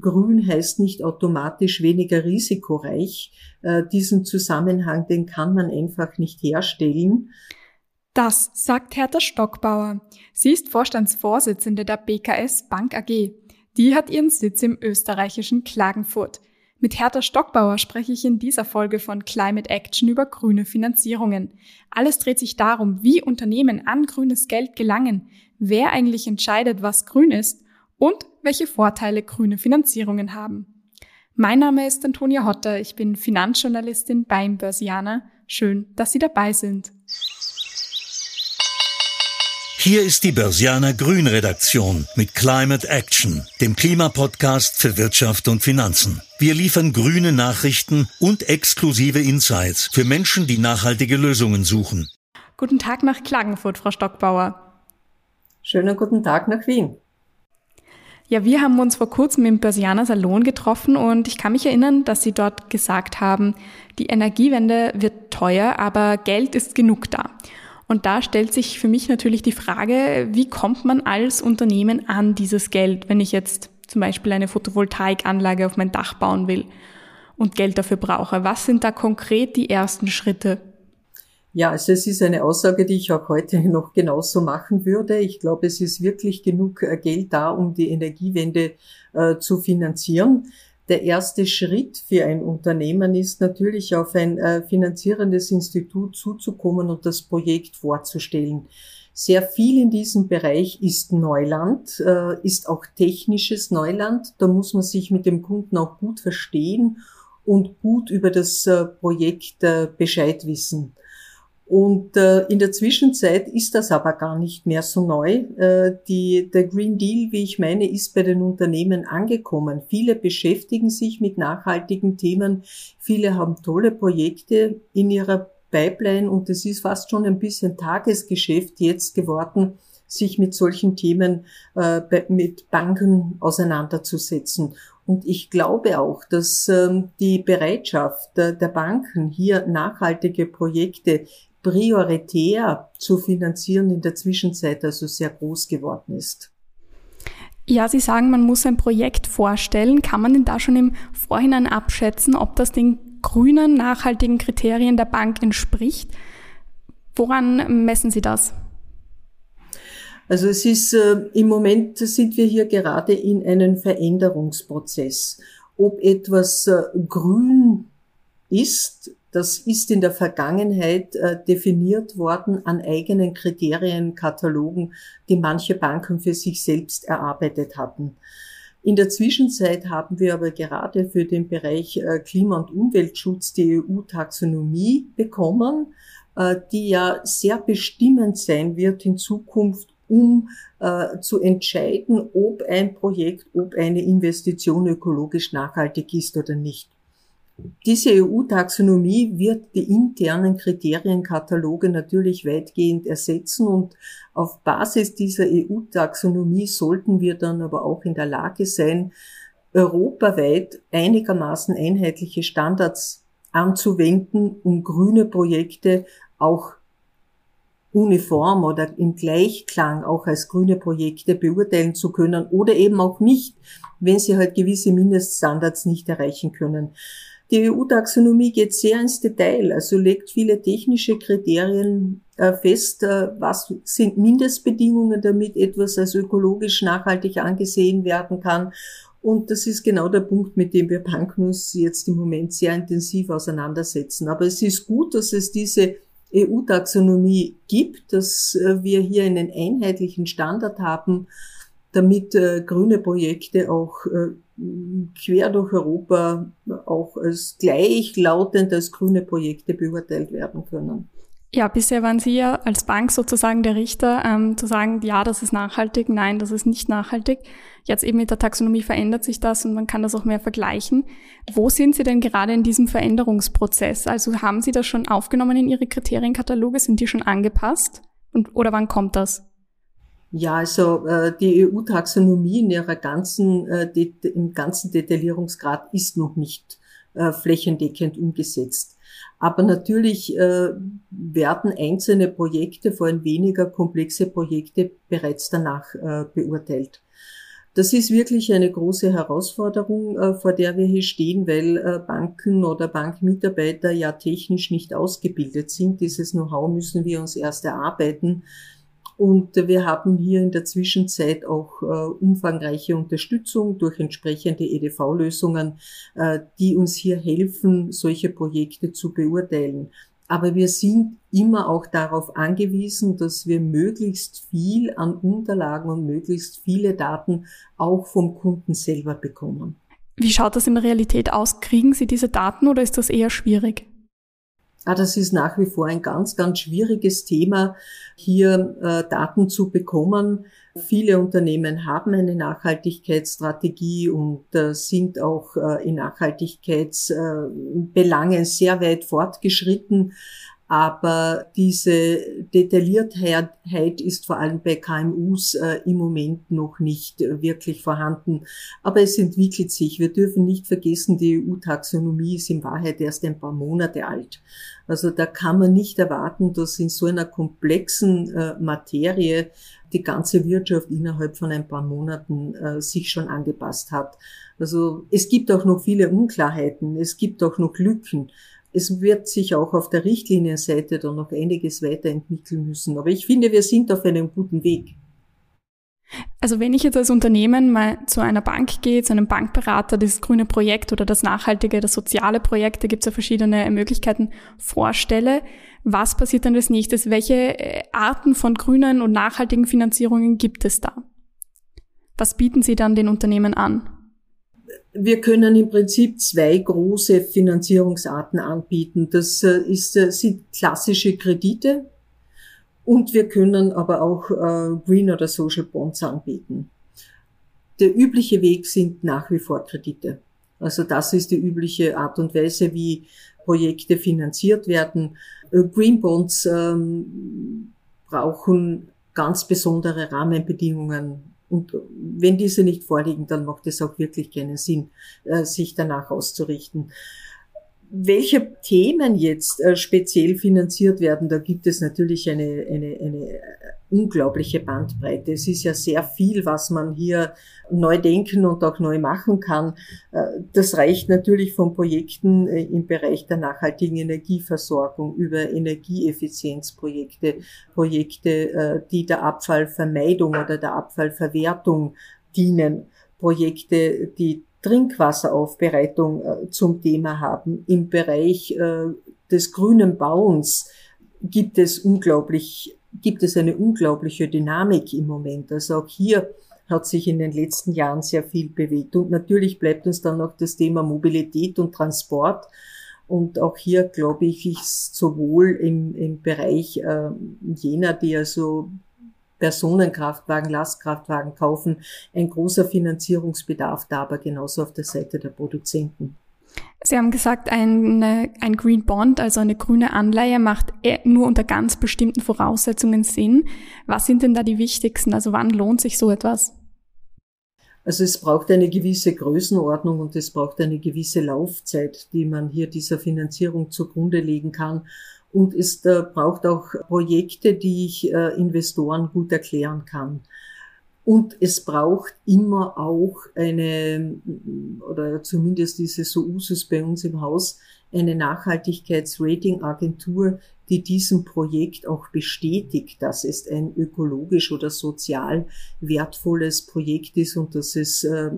grün heißt nicht automatisch weniger risikoreich. Äh, diesen Zusammenhang, den kann man einfach nicht herstellen. Das sagt Hertha Stockbauer. Sie ist Vorstandsvorsitzende der BKS Bank AG. Die hat ihren Sitz im österreichischen Klagenfurt. Mit Hertha Stockbauer spreche ich in dieser Folge von Climate Action über grüne Finanzierungen. Alles dreht sich darum, wie Unternehmen an grünes Geld gelangen, wer eigentlich entscheidet, was grün ist und welche Vorteile grüne Finanzierungen haben. Mein Name ist Antonia Hotter, ich bin Finanzjournalistin beim Börsianer. Schön, dass Sie dabei sind. Hier ist die Börsianer Grün Redaktion mit Climate Action, dem Klimapodcast für Wirtschaft und Finanzen. Wir liefern grüne Nachrichten und exklusive Insights für Menschen, die nachhaltige Lösungen suchen. Guten Tag nach Klagenfurt, Frau Stockbauer. Schönen guten Tag nach Wien. Ja, wir haben uns vor kurzem im Börsianer Salon getroffen und ich kann mich erinnern, dass Sie dort gesagt haben, die Energiewende wird teuer, aber Geld ist genug da. Und da stellt sich für mich natürlich die Frage, wie kommt man als Unternehmen an dieses Geld, wenn ich jetzt zum Beispiel eine Photovoltaikanlage auf mein Dach bauen will und Geld dafür brauche? Was sind da konkret die ersten Schritte? Ja, also es ist eine Aussage, die ich auch heute noch genauso machen würde. Ich glaube, es ist wirklich genug äh, Geld da, um die Energiewende äh, zu finanzieren. Der erste Schritt für ein Unternehmen ist natürlich auf ein äh, finanzierendes Institut zuzukommen und das Projekt vorzustellen. Sehr viel in diesem Bereich ist Neuland, äh, ist auch technisches Neuland. Da muss man sich mit dem Kunden auch gut verstehen und gut über das äh, Projekt äh, Bescheid wissen. Und äh, in der Zwischenzeit ist das aber gar nicht mehr so neu. Äh, die, der Green Deal, wie ich meine, ist bei den Unternehmen angekommen. Viele beschäftigen sich mit nachhaltigen Themen. Viele haben tolle Projekte in ihrer Pipeline und es ist fast schon ein bisschen Tagesgeschäft jetzt geworden, sich mit solchen Themen äh, mit Banken auseinanderzusetzen. Und ich glaube auch, dass ähm, die Bereitschaft der, der Banken, hier nachhaltige Projekte prioritär zu finanzieren in der Zwischenzeit also sehr groß geworden ist. Ja, Sie sagen, man muss ein Projekt vorstellen. Kann man denn da schon im Vorhinein abschätzen, ob das den grünen, nachhaltigen Kriterien der Bank entspricht? Woran messen Sie das? Also es ist, äh, im Moment sind wir hier gerade in einem Veränderungsprozess. Ob etwas äh, grün ist, das ist in der Vergangenheit äh, definiert worden an eigenen Kriterienkatalogen, die manche Banken für sich selbst erarbeitet hatten. In der Zwischenzeit haben wir aber gerade für den Bereich äh, Klima- und Umweltschutz die EU-Taxonomie bekommen, äh, die ja sehr bestimmend sein wird in Zukunft, um zu entscheiden, ob ein Projekt, ob eine Investition ökologisch nachhaltig ist oder nicht. Diese EU-Taxonomie wird die internen Kriterienkataloge natürlich weitgehend ersetzen und auf Basis dieser EU-Taxonomie sollten wir dann aber auch in der Lage sein, europaweit einigermaßen einheitliche Standards anzuwenden, um grüne Projekte auch uniform oder im Gleichklang auch als grüne Projekte beurteilen zu können oder eben auch nicht, wenn sie halt gewisse Mindeststandards nicht erreichen können. Die EU-Taxonomie geht sehr ins Detail, also legt viele technische Kriterien äh, fest, äh, was sind Mindestbedingungen, damit etwas als ökologisch nachhaltig angesehen werden kann. Und das ist genau der Punkt, mit dem wir Banken jetzt im Moment sehr intensiv auseinandersetzen. Aber es ist gut, dass es diese EU-Taxonomie gibt, dass äh, wir hier einen einheitlichen Standard haben, damit äh, grüne Projekte auch äh, quer durch Europa auch als gleichlautend als grüne Projekte beurteilt werden können. Ja, bisher waren Sie ja als Bank sozusagen der Richter, ähm, zu sagen, ja, das ist nachhaltig, nein, das ist nicht nachhaltig. Jetzt eben mit der Taxonomie verändert sich das und man kann das auch mehr vergleichen. Wo sind Sie denn gerade in diesem Veränderungsprozess? Also haben Sie das schon aufgenommen in Ihre Kriterienkataloge? Sind die schon angepasst? Und, oder wann kommt das? Ja, also äh, die EU-Taxonomie in ihrer ganzen, äh, im ganzen Detaillierungsgrad ist noch nicht äh, flächendeckend umgesetzt. Aber natürlich äh, werden einzelne Projekte, vor allem weniger komplexe Projekte, bereits danach äh, beurteilt. Das ist wirklich eine große Herausforderung, äh, vor der wir hier stehen, weil äh, Banken oder Bankmitarbeiter ja technisch nicht ausgebildet sind. Dieses Know-how müssen wir uns erst erarbeiten. Und wir haben hier in der Zwischenzeit auch äh, umfangreiche Unterstützung durch entsprechende EDV-Lösungen, äh, die uns hier helfen, solche Projekte zu beurteilen. Aber wir sind immer auch darauf angewiesen, dass wir möglichst viel an Unterlagen und möglichst viele Daten auch vom Kunden selber bekommen. Wie schaut das in der Realität aus? Kriegen Sie diese Daten oder ist das eher schwierig? Ah, das ist nach wie vor ein ganz, ganz schwieriges Thema, hier äh, Daten zu bekommen. Viele Unternehmen haben eine Nachhaltigkeitsstrategie und äh, sind auch äh, in Nachhaltigkeitsbelangen sehr weit fortgeschritten. Aber diese Detailliertheit ist vor allem bei KMUs äh, im Moment noch nicht wirklich vorhanden. Aber es entwickelt sich. Wir dürfen nicht vergessen, die EU-Taxonomie ist in Wahrheit erst ein paar Monate alt. Also da kann man nicht erwarten, dass in so einer komplexen äh, Materie die ganze Wirtschaft innerhalb von ein paar Monaten äh, sich schon angepasst hat. Also es gibt auch noch viele Unklarheiten, es gibt auch noch Lücken es wird sich auch auf der Richtlinienseite dann noch einiges weiterentwickeln müssen. Aber ich finde, wir sind auf einem guten Weg. Also wenn ich jetzt als Unternehmen mal zu einer Bank gehe, zu einem Bankberater, das grüne Projekt oder das nachhaltige, das soziale Projekt, da gibt es ja verschiedene Möglichkeiten, vorstelle, was passiert dann als nächstes? Welche äh, Arten von grünen und nachhaltigen Finanzierungen gibt es da? Was bieten Sie dann den Unternehmen an? Wir können im Prinzip zwei große Finanzierungsarten anbieten. Das äh, ist, äh, sind klassische Kredite und wir können aber auch äh, Green oder Social Bonds anbieten. Der übliche Weg sind nach wie vor Kredite. Also das ist die übliche Art und Weise, wie Projekte finanziert werden. Green Bonds ähm, brauchen ganz besondere Rahmenbedingungen und wenn diese nicht vorliegen, dann macht es auch wirklich keinen Sinn, äh, sich danach auszurichten. Welche Themen jetzt äh, speziell finanziert werden, da gibt es natürlich eine, eine, eine unglaubliche Bandbreite. Es ist ja sehr viel, was man hier neu denken und auch neu machen kann. Äh, das reicht natürlich von Projekten äh, im Bereich der nachhaltigen Energieversorgung über Energieeffizienzprojekte, Projekte, äh, die der Abfallvermeidung oder der Abfallverwertung dienen, Projekte, die Trinkwasseraufbereitung zum Thema haben. Im Bereich des grünen Bauens gibt es unglaublich gibt es eine unglaubliche Dynamik im Moment. Also auch hier hat sich in den letzten Jahren sehr viel bewegt. Und natürlich bleibt uns dann noch das Thema Mobilität und Transport. Und auch hier glaube ich, ist sowohl im, im Bereich äh, jener, die also Personenkraftwagen, Lastkraftwagen kaufen, ein großer Finanzierungsbedarf da, aber genauso auf der Seite der Produzenten. Sie haben gesagt, eine, ein Green Bond, also eine grüne Anleihe, macht e, nur unter ganz bestimmten Voraussetzungen Sinn. Was sind denn da die wichtigsten? Also wann lohnt sich so etwas? Also es braucht eine gewisse Größenordnung und es braucht eine gewisse Laufzeit, die man hier dieser Finanzierung zugrunde legen kann. Und es äh, braucht auch Projekte, die ich äh, Investoren gut erklären kann. Und es braucht immer auch eine, oder zumindest ist es so Usus bei uns im Haus, eine Nachhaltigkeitsratingagentur, die diesem Projekt auch bestätigt, dass es ein ökologisch oder sozial wertvolles Projekt ist und dass es äh,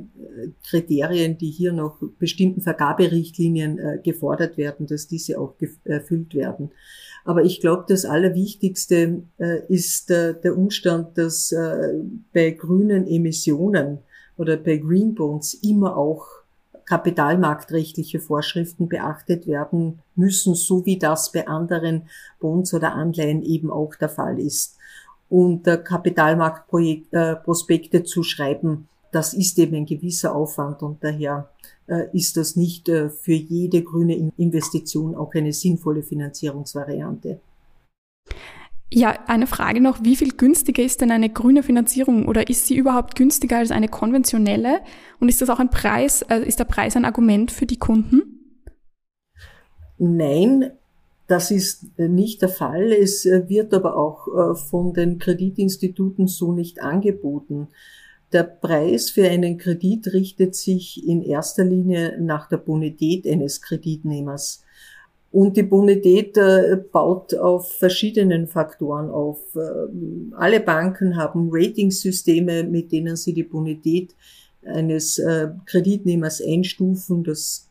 Kriterien, die hier nach bestimmten Vergaberichtlinien äh, gefordert werden, dass diese auch erfüllt werden. Aber ich glaube, das Allerwichtigste äh, ist der Umstand, dass bei grünen Emissionen oder bei Green Bonds immer auch kapitalmarktrechtliche Vorschriften beachtet werden müssen, so wie das bei anderen Bonds oder Anleihen eben auch der Fall ist. Und äh, Kapitalmarktprospekte zu schreiben, das ist eben ein gewisser Aufwand und daher äh, ist das nicht äh, für jede grüne Investition auch eine sinnvolle Finanzierungsvariante. Ja, eine Frage noch, wie viel günstiger ist denn eine grüne Finanzierung oder ist sie überhaupt günstiger als eine konventionelle? Und ist das auch ein Preis, äh, ist der Preis ein Argument für die Kunden? Nein, das ist nicht der Fall. Es wird aber auch von den Kreditinstituten so nicht angeboten. Der Preis für einen Kredit richtet sich in erster Linie nach der Bonität eines Kreditnehmers. Und die Bonität äh, baut auf verschiedenen Faktoren auf. Äh, alle Banken haben Ratingsysteme, mit denen sie die Bonität eines äh, Kreditnehmers einstufen. Das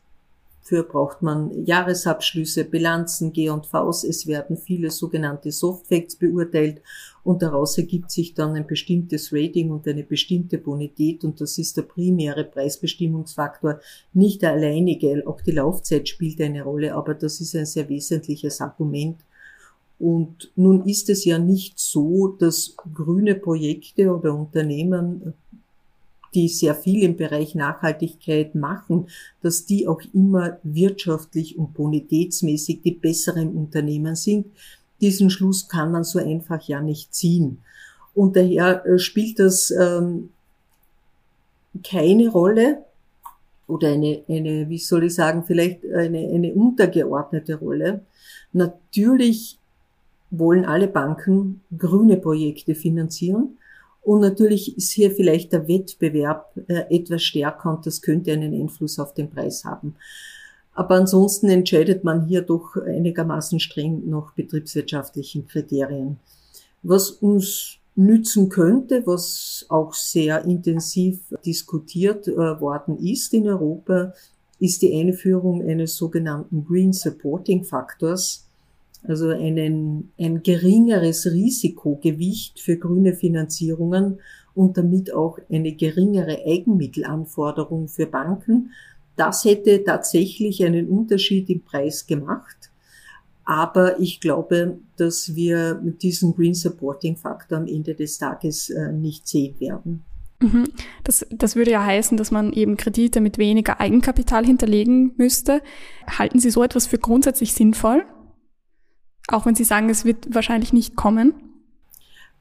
Dafür braucht man Jahresabschlüsse, Bilanzen, G&Vs. Es werden viele sogenannte Softfacts beurteilt und daraus ergibt sich dann ein bestimmtes Rating und eine bestimmte Bonität und das ist der primäre Preisbestimmungsfaktor, nicht der alleinige. Auch die Laufzeit spielt eine Rolle, aber das ist ein sehr wesentliches Argument. Und nun ist es ja nicht so, dass grüne Projekte oder Unternehmen die sehr viel im Bereich Nachhaltigkeit machen, dass die auch immer wirtschaftlich und bonitätsmäßig die besseren Unternehmen sind. Diesen Schluss kann man so einfach ja nicht ziehen. Und daher äh, spielt das ähm, keine Rolle oder eine, eine, wie soll ich sagen, vielleicht eine, eine untergeordnete Rolle. Natürlich wollen alle Banken grüne Projekte finanzieren. Und natürlich ist hier vielleicht der Wettbewerb äh, etwas stärker und das könnte einen Einfluss auf den Preis haben. Aber ansonsten entscheidet man hier doch einigermaßen streng nach betriebswirtschaftlichen Kriterien. Was uns nützen könnte, was auch sehr intensiv diskutiert äh, worden ist in Europa, ist die Einführung eines sogenannten Green Supporting Factors also einen, ein geringeres Risikogewicht für grüne Finanzierungen und damit auch eine geringere Eigenmittelanforderung für Banken. Das hätte tatsächlich einen Unterschied im Preis gemacht. Aber ich glaube, dass wir mit diesem Green Supporting Faktor am Ende des Tages äh, nicht sehen werden. Mhm. Das, das würde ja heißen, dass man eben Kredite mit weniger Eigenkapital hinterlegen müsste. Halten Sie so etwas für grundsätzlich sinnvoll? Auch wenn Sie sagen, es wird wahrscheinlich nicht kommen?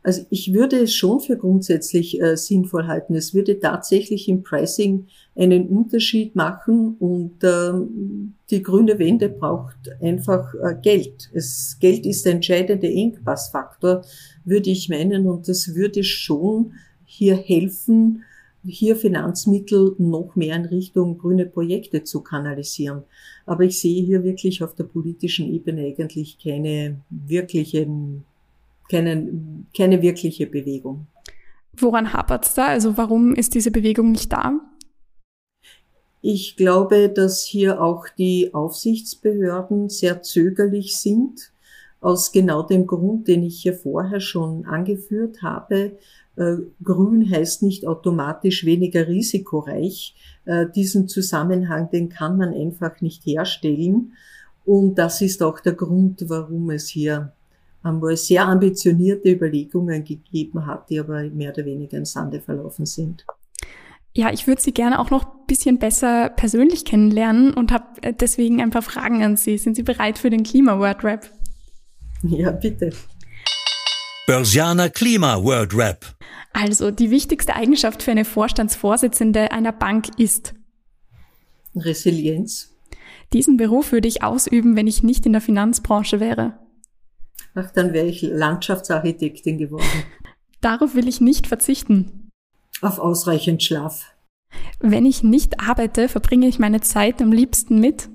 Also ich würde es schon für grundsätzlich äh, sinnvoll halten. Es würde tatsächlich im Pricing einen Unterschied machen und ähm, die grüne Wende braucht einfach äh, Geld. Es, Geld ist der entscheidende Engpassfaktor, würde ich meinen, und das würde schon hier helfen, hier Finanzmittel noch mehr in Richtung grüne Projekte zu kanalisieren. Aber ich sehe hier wirklich auf der politischen Ebene eigentlich keine wirkliche, keine, keine wirkliche Bewegung. Woran hapert es da? Also warum ist diese Bewegung nicht da? Ich glaube, dass hier auch die Aufsichtsbehörden sehr zögerlich sind, aus genau dem Grund, den ich hier vorher schon angeführt habe. Äh, grün heißt nicht automatisch weniger risikoreich. Äh, diesen Zusammenhang, den kann man einfach nicht herstellen. Und das ist auch der Grund, warum es hier einmal sehr ambitionierte Überlegungen gegeben hat, die aber mehr oder weniger im Sande verlaufen sind. Ja, ich würde Sie gerne auch noch ein bisschen besser persönlich kennenlernen und habe äh, deswegen ein paar Fragen an Sie. Sind Sie bereit für den Klima-Word-Rap? Ja, bitte. Börsianer Klima World Rap. Also die wichtigste Eigenschaft für eine Vorstandsvorsitzende einer Bank ist Resilienz. Diesen Beruf würde ich ausüben, wenn ich nicht in der Finanzbranche wäre. Ach, dann wäre ich Landschaftsarchitektin geworden. Darauf will ich nicht verzichten. Auf ausreichend Schlaf. Wenn ich nicht arbeite, verbringe ich meine Zeit am liebsten mit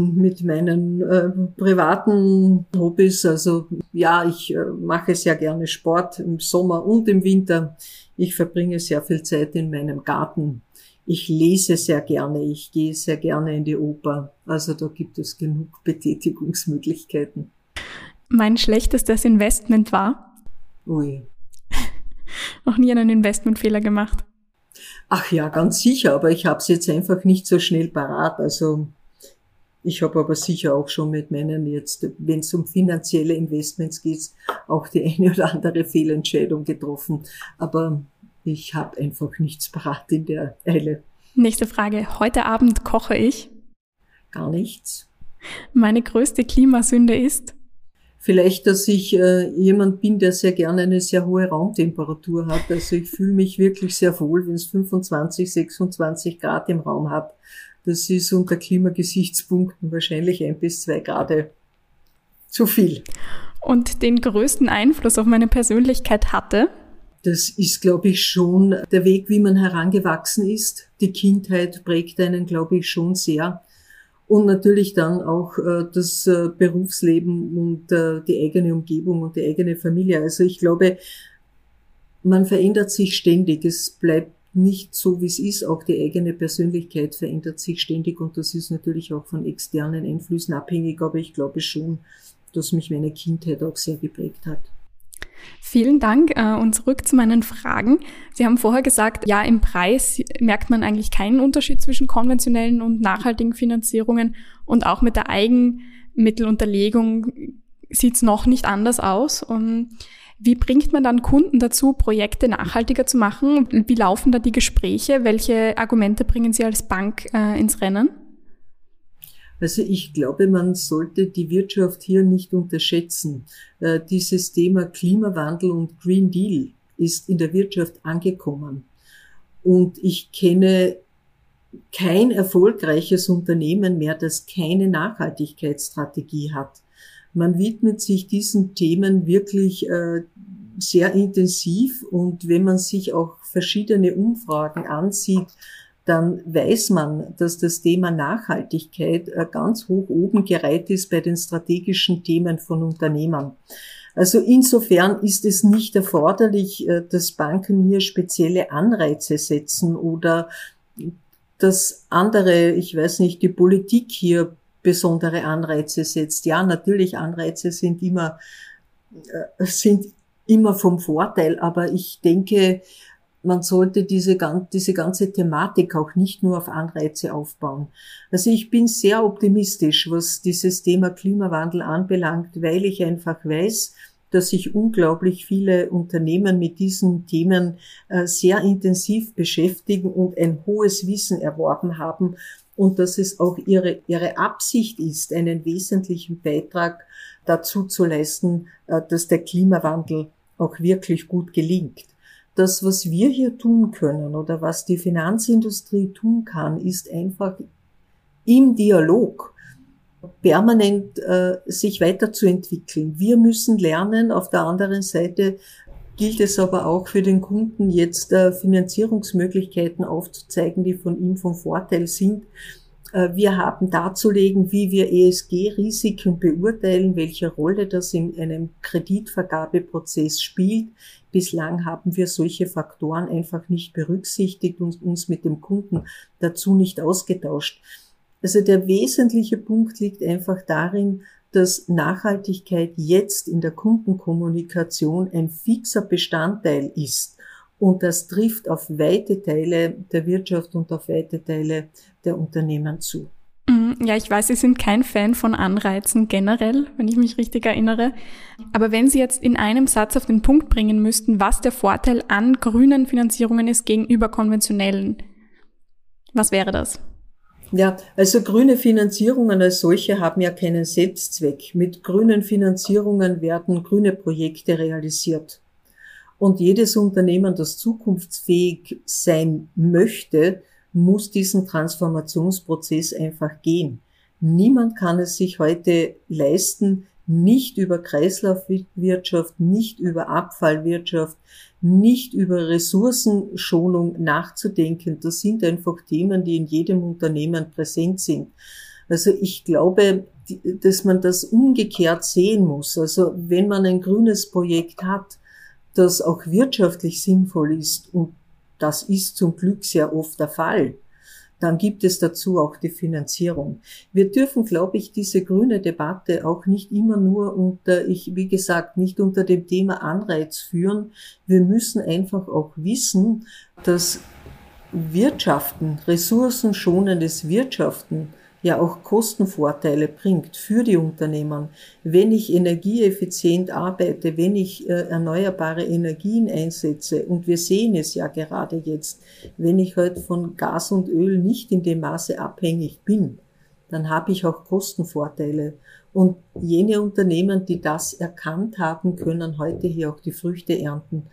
mit meinen äh, privaten Hobbys. Also ja, ich äh, mache sehr gerne Sport im Sommer und im Winter. Ich verbringe sehr viel Zeit in meinem Garten. Ich lese sehr gerne, ich gehe sehr gerne in die Oper. Also da gibt es genug Betätigungsmöglichkeiten. Mein schlechtestes Investment war? Ui. Noch nie einen Investmentfehler gemacht. Ach ja, ganz sicher, aber ich habe es jetzt einfach nicht so schnell parat. Also ich habe aber sicher auch schon mit meinen jetzt, wenn es um finanzielle Investments geht, auch die eine oder andere Fehlentscheidung getroffen. Aber ich habe einfach nichts parat in der Eile. Nächste Frage. Heute Abend koche ich? Gar nichts. Meine größte Klimasünde ist? Vielleicht, dass ich äh, jemand bin, der sehr gerne eine sehr hohe Raumtemperatur hat. Also ich fühle mich wirklich sehr wohl, wenn es 25, 26 Grad im Raum hat. Das ist unter Klimagesichtspunkten wahrscheinlich ein bis zwei Grad zu viel. Und den größten Einfluss auf meine Persönlichkeit hatte? Das ist, glaube ich, schon der Weg, wie man herangewachsen ist. Die Kindheit prägt einen, glaube ich, schon sehr. Und natürlich dann auch äh, das äh, Berufsleben und äh, die eigene Umgebung und die eigene Familie. Also ich glaube, man verändert sich ständig. Es bleibt nicht so, wie es ist. Auch die eigene Persönlichkeit verändert sich ständig und das ist natürlich auch von externen Einflüssen abhängig. Aber ich glaube schon, dass mich meine Kindheit auch sehr geprägt hat. Vielen Dank äh, und zurück zu meinen Fragen. Sie haben vorher gesagt, ja, im Preis merkt man eigentlich keinen Unterschied zwischen konventionellen und nachhaltigen Finanzierungen und auch mit der Eigenmittelunterlegung sieht es noch nicht anders aus. Und wie bringt man dann Kunden dazu, Projekte nachhaltiger zu machen? Wie laufen da die Gespräche? Welche Argumente bringen Sie als Bank äh, ins Rennen? Also ich glaube, man sollte die Wirtschaft hier nicht unterschätzen. Äh, dieses Thema Klimawandel und Green Deal ist in der Wirtschaft angekommen. Und ich kenne kein erfolgreiches Unternehmen mehr, das keine Nachhaltigkeitsstrategie hat. Man widmet sich diesen Themen wirklich äh, sehr intensiv und wenn man sich auch verschiedene Umfragen ansieht, dann weiß man, dass das Thema Nachhaltigkeit äh, ganz hoch oben gereiht ist bei den strategischen Themen von Unternehmern. Also insofern ist es nicht erforderlich, äh, dass Banken hier spezielle Anreize setzen oder dass andere, ich weiß nicht, die Politik hier besondere Anreize setzt. Ja, natürlich, Anreize sind immer, äh, sind immer vom Vorteil, aber ich denke, man sollte diese, diese ganze Thematik auch nicht nur auf Anreize aufbauen. Also ich bin sehr optimistisch, was dieses Thema Klimawandel anbelangt, weil ich einfach weiß, dass sich unglaublich viele Unternehmen mit diesen Themen äh, sehr intensiv beschäftigen und ein hohes Wissen erworben haben und dass es auch ihre, ihre Absicht ist, einen wesentlichen Beitrag dazu zu leisten, äh, dass der Klimawandel auch wirklich gut gelingt. Das, was wir hier tun können oder was die Finanzindustrie tun kann, ist einfach im Dialog permanent äh, sich weiterzuentwickeln. Wir müssen lernen. Auf der anderen Seite gilt es aber auch für den Kunden jetzt äh, Finanzierungsmöglichkeiten aufzuzeigen, die von ihm vom Vorteil sind. Äh, wir haben darzulegen, wie wir ESG-Risiken beurteilen, welche Rolle das in einem Kreditvergabeprozess spielt. Bislang haben wir solche Faktoren einfach nicht berücksichtigt und uns mit dem Kunden dazu nicht ausgetauscht. Also der wesentliche Punkt liegt einfach darin, dass Nachhaltigkeit jetzt in der Kundenkommunikation ein fixer Bestandteil ist. Und das trifft auf weite Teile der Wirtschaft und auf weite Teile der Unternehmen zu. Mhm, ja, ich weiß, Sie sind kein Fan von Anreizen generell, wenn ich mich richtig erinnere. Aber wenn Sie jetzt in einem Satz auf den Punkt bringen müssten, was der Vorteil an grünen Finanzierungen ist gegenüber konventionellen, was wäre das? Ja, also grüne Finanzierungen als solche haben ja keinen Selbstzweck. Mit grünen Finanzierungen werden grüne Projekte realisiert. Und jedes Unternehmen, das zukunftsfähig sein möchte, muss diesen Transformationsprozess einfach gehen. Niemand kann es sich heute leisten, nicht über Kreislaufwirtschaft, nicht über Abfallwirtschaft, nicht über Ressourcenschonung nachzudenken. Das sind einfach Themen, die in jedem Unternehmen präsent sind. Also ich glaube, dass man das umgekehrt sehen muss. Also wenn man ein grünes Projekt hat, das auch wirtschaftlich sinnvoll ist, und das ist zum Glück sehr oft der Fall, dann gibt es dazu auch die Finanzierung. Wir dürfen, glaube ich, diese grüne Debatte auch nicht immer nur unter, ich, wie gesagt, nicht unter dem Thema Anreiz führen. Wir müssen einfach auch wissen, dass Wirtschaften, ressourcenschonendes Wirtschaften ja auch Kostenvorteile bringt für die Unternehmen. Wenn ich energieeffizient arbeite, wenn ich äh, erneuerbare Energien einsetze, und wir sehen es ja gerade jetzt, wenn ich heute halt von Gas und Öl nicht in dem Maße abhängig bin, dann habe ich auch Kostenvorteile. Und jene Unternehmen, die das erkannt haben, können heute hier auch die Früchte ernten.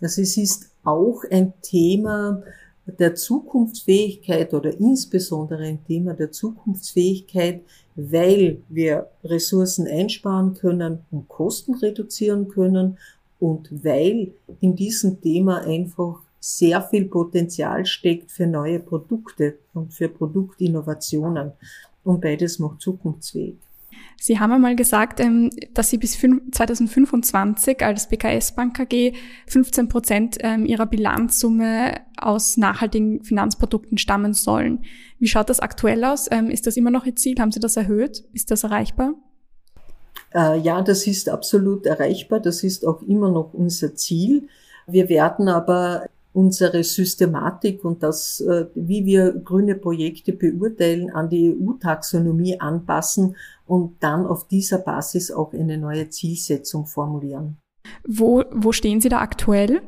Also es ist auch ein Thema, der Zukunftsfähigkeit oder insbesondere ein Thema der Zukunftsfähigkeit, weil wir Ressourcen einsparen können und Kosten reduzieren können Und weil in diesem Thema einfach sehr viel Potenzial steckt für neue Produkte und für Produktinnovationen. Und beides macht zukunftsfähig. Sie haben einmal gesagt, ähm, dass Sie bis 2025 als BKS Bank AG 15 Prozent ähm, Ihrer Bilanzsumme aus nachhaltigen Finanzprodukten stammen sollen. Wie schaut das aktuell aus? Ähm, ist das immer noch Ihr Ziel? Haben Sie das erhöht? Ist das erreichbar? Äh, ja, das ist absolut erreichbar. Das ist auch immer noch unser Ziel. Wir werden aber unsere Systematik und das, äh, wie wir grüne Projekte beurteilen, an die EU-Taxonomie anpassen und dann auf dieser Basis auch eine neue Zielsetzung formulieren. Wo, wo stehen Sie da aktuell?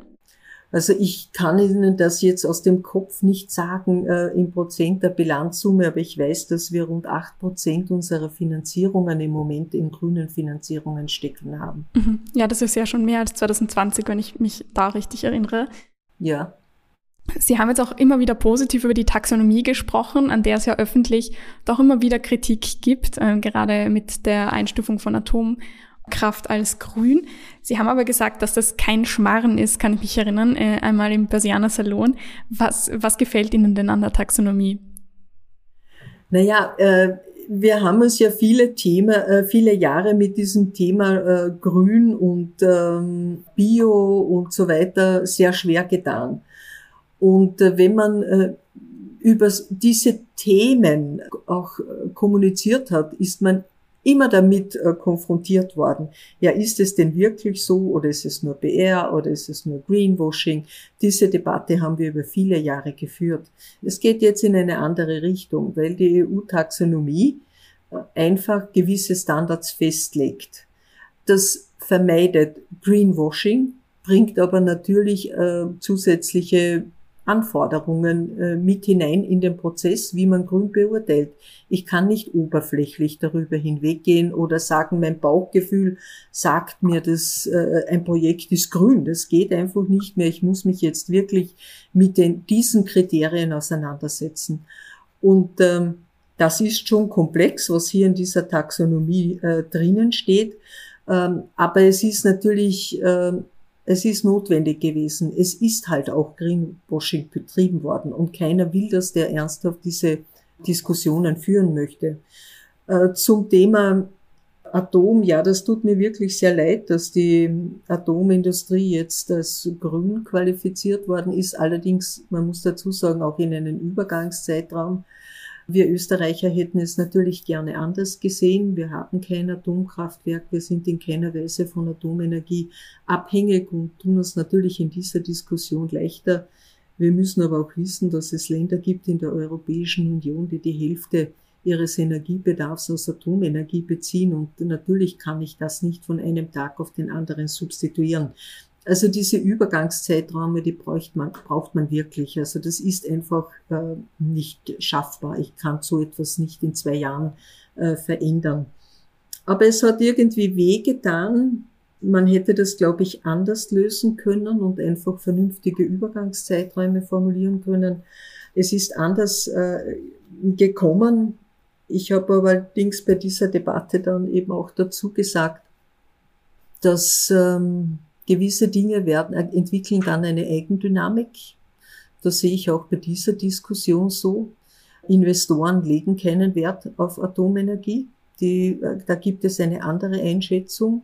Also ich kann Ihnen das jetzt aus dem Kopf nicht sagen äh, im Prozent der Bilanzsumme, aber ich weiß, dass wir rund acht Prozent unserer Finanzierungen im Moment in grünen Finanzierungen stecken haben. Mhm. Ja, das ist ja schon mehr als 2020, wenn ich mich da richtig erinnere. Ja. Sie haben jetzt auch immer wieder positiv über die Taxonomie gesprochen, an der es ja öffentlich doch immer wieder Kritik gibt, äh, gerade mit der Einstufung von Atomkraft als grün. Sie haben aber gesagt, dass das kein Schmarren ist, kann ich mich erinnern, äh, einmal im Persianer Salon. Was, was gefällt Ihnen denn an der Taxonomie? Naja, äh, wir haben uns ja viele Themen, äh, viele Jahre mit diesem Thema äh, Grün und ähm, Bio und so weiter sehr schwer getan. Und äh, wenn man über diese Themen auch kommuniziert hat, ist man immer damit äh, konfrontiert worden. Ja, ist es denn wirklich so oder ist es nur BR oder ist es nur Greenwashing? Diese Debatte haben wir über viele Jahre geführt. Es geht jetzt in eine andere Richtung, weil die EU-Taxonomie äh, einfach gewisse Standards festlegt. Das vermeidet Greenwashing, bringt aber natürlich äh, zusätzliche Anforderungen äh, mit hinein in den Prozess, wie man Grün beurteilt. Ich kann nicht oberflächlich darüber hinweggehen oder sagen, mein Bauchgefühl sagt mir, dass äh, ein Projekt ist grün. Das geht einfach nicht mehr. Ich muss mich jetzt wirklich mit den, diesen Kriterien auseinandersetzen. Und ähm, das ist schon komplex, was hier in dieser Taxonomie äh, drinnen steht. Ähm, aber es ist natürlich äh, es ist notwendig gewesen. Es ist halt auch Greenwashing betrieben worden und keiner will das, der ernsthaft diese Diskussionen führen möchte. Äh, zum Thema Atom, ja, das tut mir wirklich sehr leid, dass die Atomindustrie jetzt als grün qualifiziert worden ist. Allerdings, man muss dazu sagen, auch in einem Übergangszeitraum. Wir Österreicher hätten es natürlich gerne anders gesehen. Wir haben kein Atomkraftwerk. Wir sind in keiner Weise von Atomenergie abhängig und tun uns natürlich in dieser Diskussion leichter. Wir müssen aber auch wissen, dass es Länder gibt in der Europäischen Union, die die Hälfte ihres Energiebedarfs aus Atomenergie beziehen. Und natürlich kann ich das nicht von einem Tag auf den anderen substituieren. Also diese Übergangszeiträume, die braucht man, braucht man wirklich. Also das ist einfach äh, nicht schaffbar. Ich kann so etwas nicht in zwei Jahren äh, verändern. Aber es hat irgendwie wehgetan. Man hätte das, glaube ich, anders lösen können und einfach vernünftige Übergangszeiträume formulieren können. Es ist anders äh, gekommen. Ich habe allerdings bei dieser Debatte dann eben auch dazu gesagt, dass ähm, gewisse Dinge werden, äh, entwickeln dann eine Eigendynamik. Das sehe ich auch bei dieser Diskussion so. Investoren legen keinen Wert auf Atomenergie. Die, äh, da gibt es eine andere Einschätzung.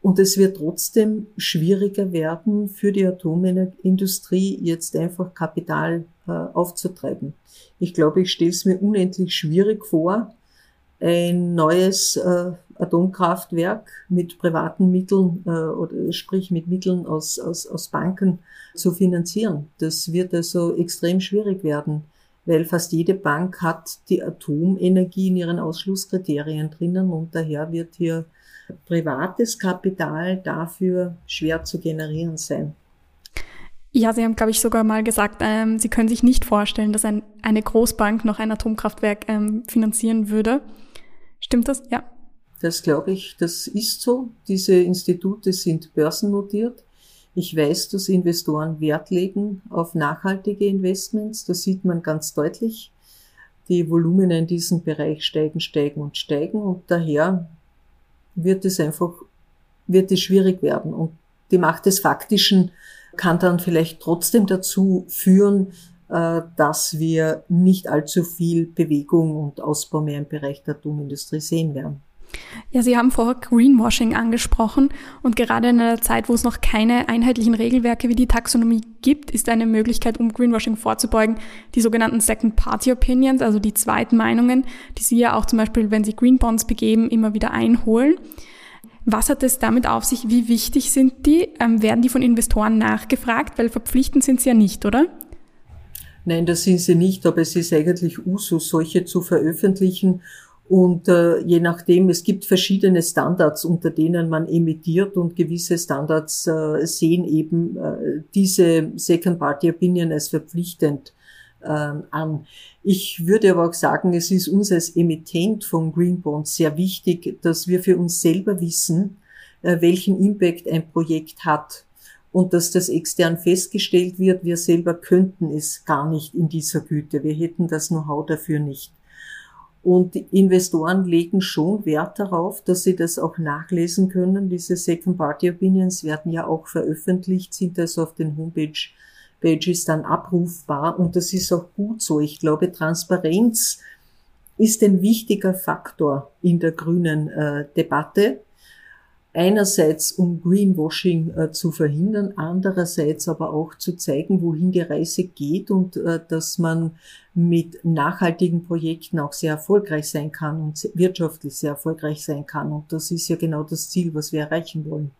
Und es wird trotzdem schwieriger werden für die Atomindustrie, jetzt einfach Kapital äh, aufzutreiben. Ich glaube, ich stelle es mir unendlich schwierig vor, ein neues äh, Atomkraftwerk mit privaten Mitteln äh, oder sprich mit Mitteln aus, aus, aus Banken zu finanzieren. Das wird also extrem schwierig werden, weil fast jede Bank hat die Atomenergie in ihren Ausschlusskriterien drinnen und daher wird hier privates Kapital dafür schwer zu generieren sein. Ja, Sie haben, glaube ich, sogar mal gesagt, ähm, Sie können sich nicht vorstellen, dass ein, eine Großbank noch ein Atomkraftwerk ähm, finanzieren würde. Stimmt das? Ja. Das glaube ich, das ist so. Diese Institute sind börsennotiert. Ich weiß, dass Investoren Wert legen auf nachhaltige Investments. Das sieht man ganz deutlich. Die Volumina in diesem Bereich steigen, steigen und steigen und daher wird es einfach, wird es schwierig werden. Und die Macht des Faktischen kann dann vielleicht trotzdem dazu führen, äh, dass wir nicht allzu viel Bewegung und Ausbau mehr im Bereich der Atomindustrie sehen werden. Ja, Sie haben vorher Greenwashing angesprochen und gerade in einer Zeit, wo es noch keine einheitlichen Regelwerke wie die Taxonomie gibt, ist eine Möglichkeit, um Greenwashing vorzubeugen, die sogenannten Second-Party-Opinions, also die zweiten Meinungen, die Sie ja auch zum Beispiel, wenn Sie Green Bonds begeben, immer wieder einholen. Was hat es damit auf sich? Wie wichtig sind die? Ähm, werden die von Investoren nachgefragt? Weil verpflichtend sind sie ja nicht, oder? Nein, das sind sie nicht, aber es ist eigentlich Usus, solche zu veröffentlichen und äh, je nachdem, es gibt verschiedene Standards, unter denen man emittiert und gewisse Standards äh, sehen eben äh, diese Second-Party-Opinion als verpflichtend äh, an. Ich würde aber auch sagen, es ist uns als Emittent von Green Bonds sehr wichtig, dass wir für uns selber wissen, äh, welchen Impact ein Projekt hat und dass das extern festgestellt wird. Wir selber könnten es gar nicht in dieser Güte. Wir hätten das Know-how dafür nicht. Und Investoren legen schon Wert darauf, dass sie das auch nachlesen können. Diese Second-Party-Opinions werden ja auch veröffentlicht, sind also auf den Homepage Pages dann abrufbar und das ist auch gut so. Ich glaube, Transparenz ist ein wichtiger Faktor in der grünen äh, Debatte einerseits um Greenwashing äh, zu verhindern, andererseits aber auch zu zeigen, wohin die Reise geht und äh, dass man mit nachhaltigen Projekten auch sehr erfolgreich sein kann und wirtschaftlich sehr erfolgreich sein kann. Und das ist ja genau das Ziel, was wir erreichen wollen.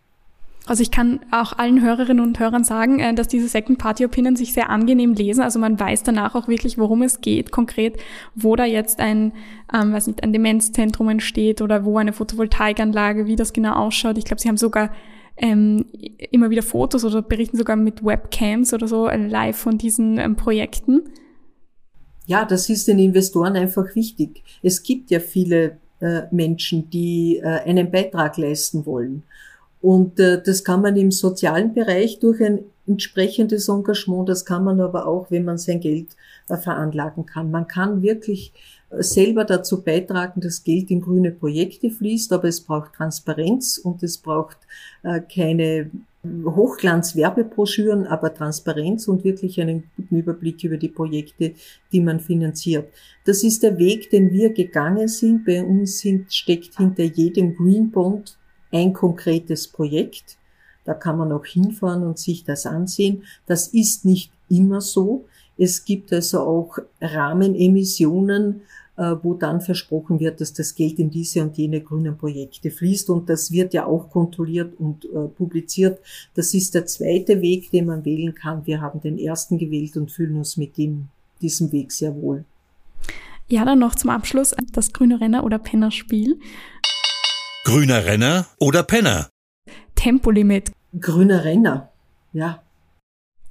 Also ich kann auch allen Hörerinnen und Hörern sagen, äh, dass diese Second-Party-Opinion sich sehr angenehm lesen. Also man weiß danach auch wirklich, worum es geht, konkret, wo da jetzt ein, ähm, weiß nicht, ein Demenzzentrum entsteht oder wo eine Photovoltaikanlage, wie das genau ausschaut. Ich glaube, sie haben sogar ähm, immer wieder Fotos oder berichten sogar mit Webcams oder so äh, live von diesen ähm, Projekten. Ja, das ist den Investoren einfach wichtig. Es gibt ja viele äh, Menschen, die äh, einen Beitrag leisten wollen. Und äh, das kann man im sozialen Bereich durch ein entsprechendes Engagement, das kann man aber auch, wenn man sein Geld äh, veranlagen kann. Man kann wirklich äh, selber dazu beitragen, dass Geld in grüne Projekte fließt, aber es braucht Transparenz und es braucht äh, keine Hochglanz-Werbebroschüren, aber Transparenz und wirklich einen guten Überblick über die Projekte, die man finanziert. Das ist der Weg, den wir gegangen sind. Bei uns sind, steckt hinter jedem Green Bond ein konkretes Projekt. Da kann man auch hinfahren und sich das ansehen. Das ist nicht immer so. Es gibt also auch Rahmenemissionen, äh, wo dann versprochen wird, dass das Geld in diese und jene grünen Projekte fließt. Und das wird ja auch kontrolliert und äh, publiziert. Das ist der zweite Weg, den man wählen kann. Wir haben den ersten gewählt und fühlen uns mit dem, diesem Weg sehr wohl. Ja, dann noch zum Abschluss das grüne Renner- oder Pennerspiel. Grüner Renner oder Penner? Tempolimit. Grüner Renner, ja.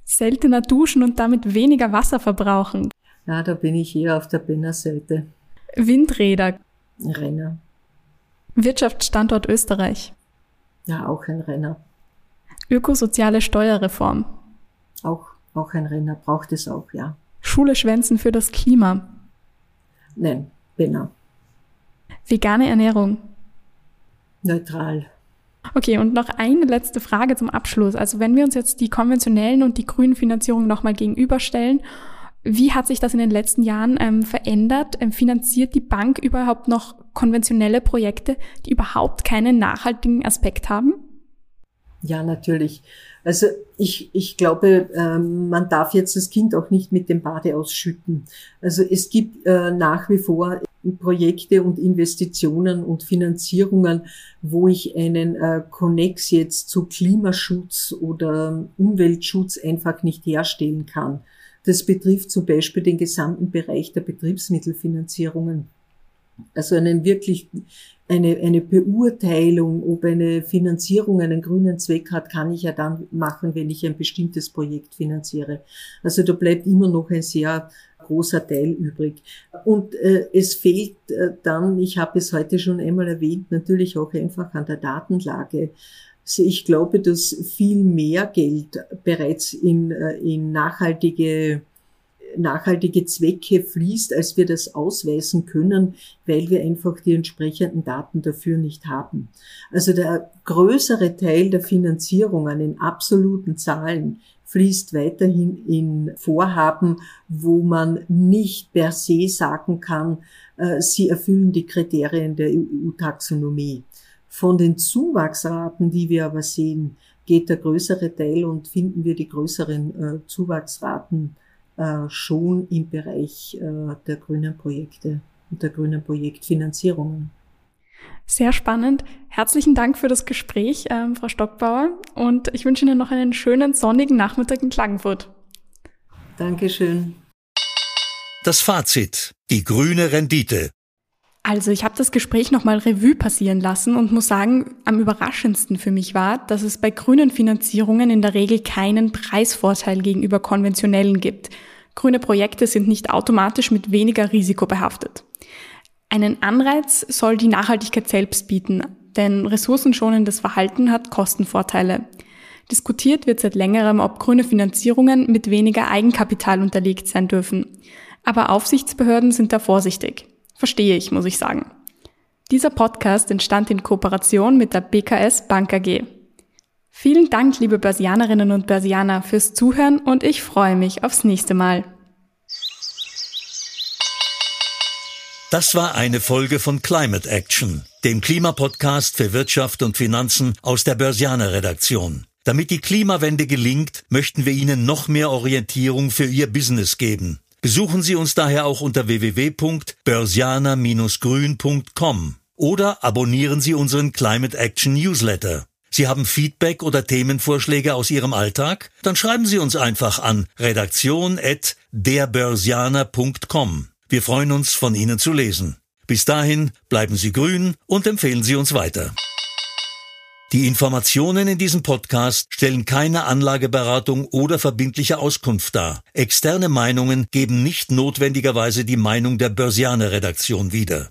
Seltener duschen und damit weniger Wasser verbrauchen. Ja, da bin ich eher auf der Penner-Seite. Windräder. Renner. Wirtschaftsstandort Österreich. Ja, auch ein Renner. Ökosoziale Steuerreform. Auch, auch ein Renner braucht es auch, ja. Schule schwänzen für das Klima. Nein, Penner. Vegane Ernährung. Neutral. Okay, und noch eine letzte Frage zum Abschluss. Also wenn wir uns jetzt die konventionellen und die grünen Finanzierungen nochmal gegenüberstellen, wie hat sich das in den letzten Jahren ähm, verändert? Ähm, finanziert die Bank überhaupt noch konventionelle Projekte, die überhaupt keinen nachhaltigen Aspekt haben? Ja, natürlich. Also ich, ich glaube, ähm, man darf jetzt das Kind auch nicht mit dem Bade ausschütten. Also es gibt äh, nach wie vor Projekte und Investitionen und Finanzierungen, wo ich einen äh, Connex jetzt zu Klimaschutz oder Umweltschutz einfach nicht herstellen kann. Das betrifft zum Beispiel den gesamten Bereich der Betriebsmittelfinanzierungen. Also einen wirklich, eine, eine Beurteilung, ob eine Finanzierung einen grünen Zweck hat, kann ich ja dann machen, wenn ich ein bestimmtes Projekt finanziere. Also da bleibt immer noch ein sehr großer Teil übrig. Und äh, es fehlt äh, dann, ich habe es heute schon einmal erwähnt, natürlich auch einfach an der Datenlage. Also ich glaube, dass viel mehr Geld bereits in, äh, in nachhaltige nachhaltige Zwecke fließt, als wir das ausweisen können, weil wir einfach die entsprechenden Daten dafür nicht haben. Also der größere Teil der Finanzierungen in absoluten Zahlen fließt weiterhin in Vorhaben, wo man nicht per se sagen kann, äh, sie erfüllen die Kriterien der EU-Taxonomie. Von den Zuwachsraten, die wir aber sehen, geht der größere Teil und finden wir die größeren äh, Zuwachsraten äh, schon im Bereich der grünen Projekte und der grünen Projektfinanzierungen. Sehr spannend. Herzlichen Dank für das Gespräch, ähm, Frau Stockbauer. Und ich wünsche Ihnen noch einen schönen sonnigen Nachmittag in Klagenfurt. Dankeschön. Das Fazit. Die grüne Rendite. Also ich habe das Gespräch nochmal Revue passieren lassen und muss sagen, am überraschendsten für mich war, dass es bei grünen Finanzierungen in der Regel keinen Preisvorteil gegenüber konventionellen gibt. Grüne Projekte sind nicht automatisch mit weniger Risiko behaftet. Einen Anreiz soll die Nachhaltigkeit selbst bieten, denn ressourcenschonendes Verhalten hat Kostenvorteile. Diskutiert wird seit längerem, ob grüne Finanzierungen mit weniger Eigenkapital unterlegt sein dürfen. Aber Aufsichtsbehörden sind da vorsichtig. Verstehe ich, muss ich sagen. Dieser Podcast entstand in Kooperation mit der BKS Bank AG. Vielen Dank, liebe Börsianerinnen und Börsianer, fürs Zuhören und ich freue mich aufs nächste Mal. Das war eine Folge von Climate Action, dem Klimapodcast für Wirtschaft und Finanzen aus der Börsianer Redaktion. Damit die Klimawende gelingt, möchten wir Ihnen noch mehr Orientierung für Ihr Business geben. Besuchen Sie uns daher auch unter www.börsianer-grün.com oder abonnieren Sie unseren Climate Action Newsletter. Sie haben Feedback oder Themenvorschläge aus Ihrem Alltag? Dann schreiben Sie uns einfach an redaktion@derbörsianer.com. Wir freuen uns, von Ihnen zu lesen. Bis dahin bleiben Sie grün und empfehlen Sie uns weiter. Die Informationen in diesem Podcast stellen keine Anlageberatung oder verbindliche Auskunft dar. Externe Meinungen geben nicht notwendigerweise die Meinung der Börsianer Redaktion wieder.